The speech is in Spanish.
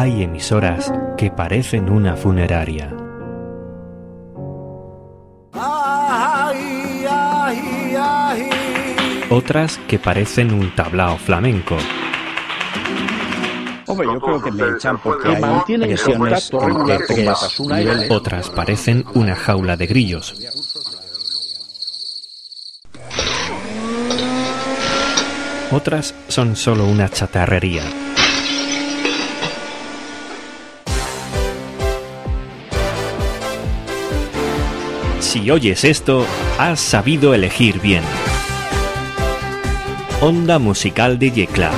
Hay emisoras que parecen una funeraria. Otras que parecen un tablao flamenco. Hombre, yo creo que le echan porque niveles. Otras parecen una jaula de grillos. Otras son solo una chatarrería. Si oyes esto, has sabido elegir bien. Onda Musical de Yecla